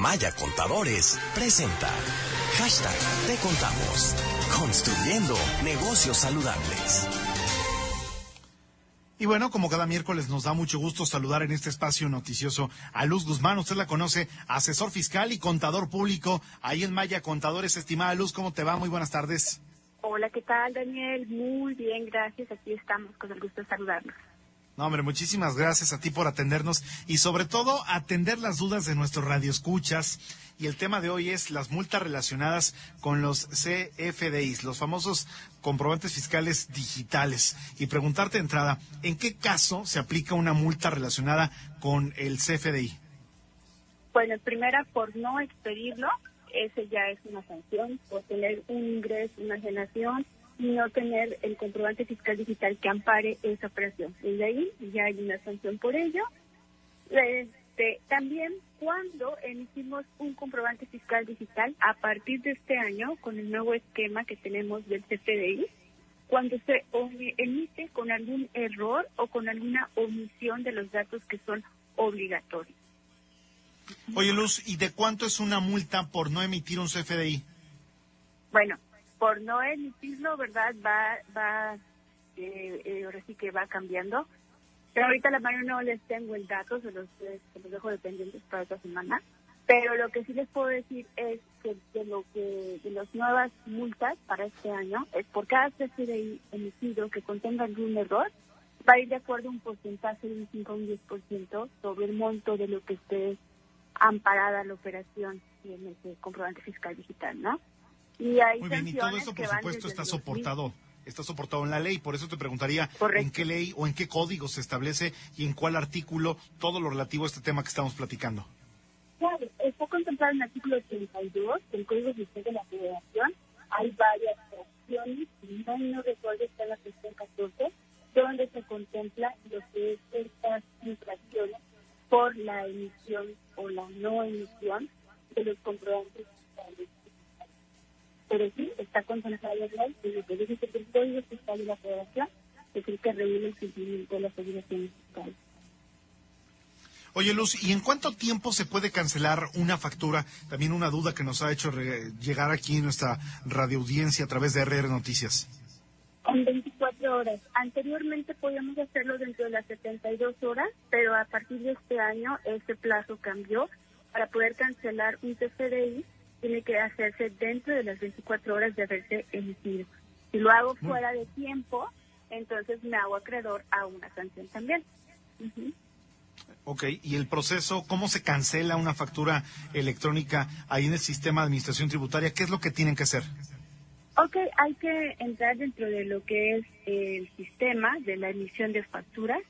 Maya Contadores presenta Hashtag Te Contamos. Construyendo negocios saludables. Y bueno, como cada miércoles nos da mucho gusto saludar en este espacio noticioso a Luz Guzmán. Usted la conoce, asesor fiscal y contador público ahí en Maya Contadores. Estimada Luz, ¿cómo te va? Muy buenas tardes. Hola, ¿qué tal, Daniel? Muy bien, gracias. Aquí estamos con el gusto de saludarnos. No, hombre, muchísimas gracias a ti por atendernos y sobre todo atender las dudas de nuestros radioescuchas. Y el tema de hoy es las multas relacionadas con los CFDIs, los famosos comprobantes fiscales digitales. Y preguntarte de entrada, ¿en qué caso se aplica una multa relacionada con el CFDI? Bueno, primera, por no expedirlo, ese ya es una sanción, por tener un ingreso, una generación no tener el comprobante fiscal digital que ampare esa operación. Desde ahí ya hay una sanción por ello. Este, también cuando emitimos un comprobante fiscal digital a partir de este año con el nuevo esquema que tenemos del CFDI, cuando se emite con algún error o con alguna omisión de los datos que son obligatorios. Oye, Luz, ¿y de cuánto es una multa por no emitir un CFDI? Bueno, por no emitirlo, ¿verdad? Va, va, eh, eh, ahora sí que va cambiando. Pero ahorita a la mano no les tengo el dato, se los, se los dejo dependientes para esta semana. Pero lo que sí les puedo decir es que de lo que de las nuevas multas para este año es por cada CFDI emitido que contenga algún error, va a ir de acuerdo a un porcentaje de un 5 o un 10% sobre el monto de lo que esté amparada la operación en ese comprobante fiscal digital, ¿no? Y hay Muy bien, y todo esto, por supuesto, está soportado. Está soportado en la ley, por eso te preguntaría en qué ley o en qué código se establece y en cuál artículo todo lo relativo a este tema que estamos platicando. Claro, está contemplado en el artículo 32 del Código Fiscal de la Federación. Hay varias fracciones, y no, no recuerdo, está en la sección 14, donde se contempla lo que es estas infracciones por la emisión o la no emisión de los comprobantes pero sí está contemplado en la ley lo que dice que el Código Fiscal de la Federación es el que regula el cumplimiento de las obligaciones fiscales. Oye, Luz, ¿y en cuánto tiempo se puede cancelar una factura? También una duda que nos ha hecho llegar aquí en nuestra radioaudiencia a través de RR Noticias. En 24 horas. Anteriormente podíamos hacerlo dentro de las 72 horas, pero a partir de este año ese plazo cambió. Para poder cancelar un CFDI tiene que hacerse dentro de las 24 horas de haberse emitido. Si lo hago fuera de tiempo, entonces me hago acreedor a una sanción también. Ok, ¿y el proceso, cómo se cancela una factura electrónica ahí en el sistema de administración tributaria? ¿Qué es lo que tienen que hacer? Ok, hay que entrar dentro de lo que es el sistema de la emisión de facturas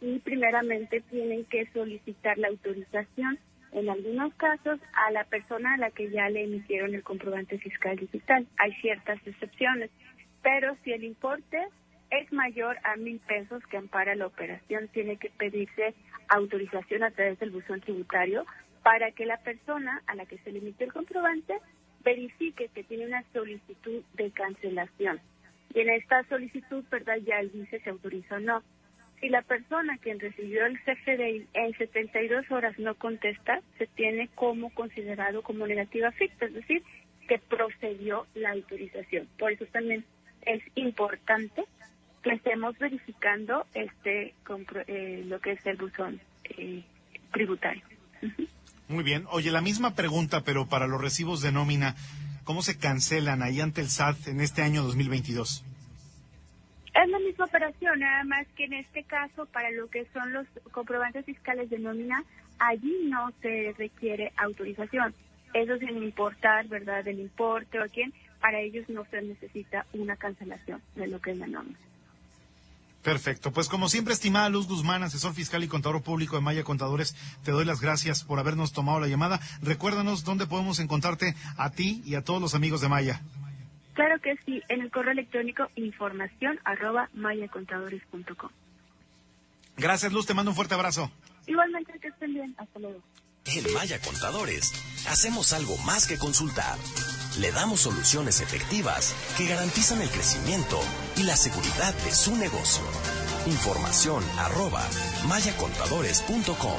y primeramente tienen que solicitar la autorización en algunos casos a la persona a la que ya le emitieron el comprobante fiscal digital. Hay ciertas excepciones, pero si el importe es mayor a mil pesos que ampara la operación, tiene que pedirse autorización a través del buzón tributario para que la persona a la que se le emite el comprobante verifique que tiene una solicitud de cancelación. Y en esta solicitud, ¿verdad? Ya el dice se autoriza o no. Si la persona quien recibió el CFDI en 72 horas no contesta, se tiene como considerado como negativa ficta, es decir, que procedió la autorización. Por eso también es importante que estemos verificando este eh, lo que es el buzón eh, tributario. Muy bien. Oye, la misma pregunta, pero para los recibos de nómina, ¿cómo se cancelan ahí ante el SAT en este año 2022? Operación, nada más que en este caso, para lo que son los comprobantes fiscales de nómina, allí no se requiere autorización. Eso sin importar, ¿verdad?, del importe o a quién, para ellos no se necesita una cancelación de lo que es la nómina. Perfecto. Pues como siempre, estimada Luz Guzmán, asesor fiscal y contador público de Maya Contadores, te doy las gracias por habernos tomado la llamada. Recuérdanos dónde podemos encontrarte a ti y a todos los amigos de Maya. Claro que sí, en el correo electrónico información arroba mayacontadores.com. Gracias, Luz, te mando un fuerte abrazo. Igualmente, que estén bien. Hasta luego. En Maya Contadores, hacemos algo más que consultar. Le damos soluciones efectivas que garantizan el crecimiento y la seguridad de su negocio. Información arroba mayacontadores.com.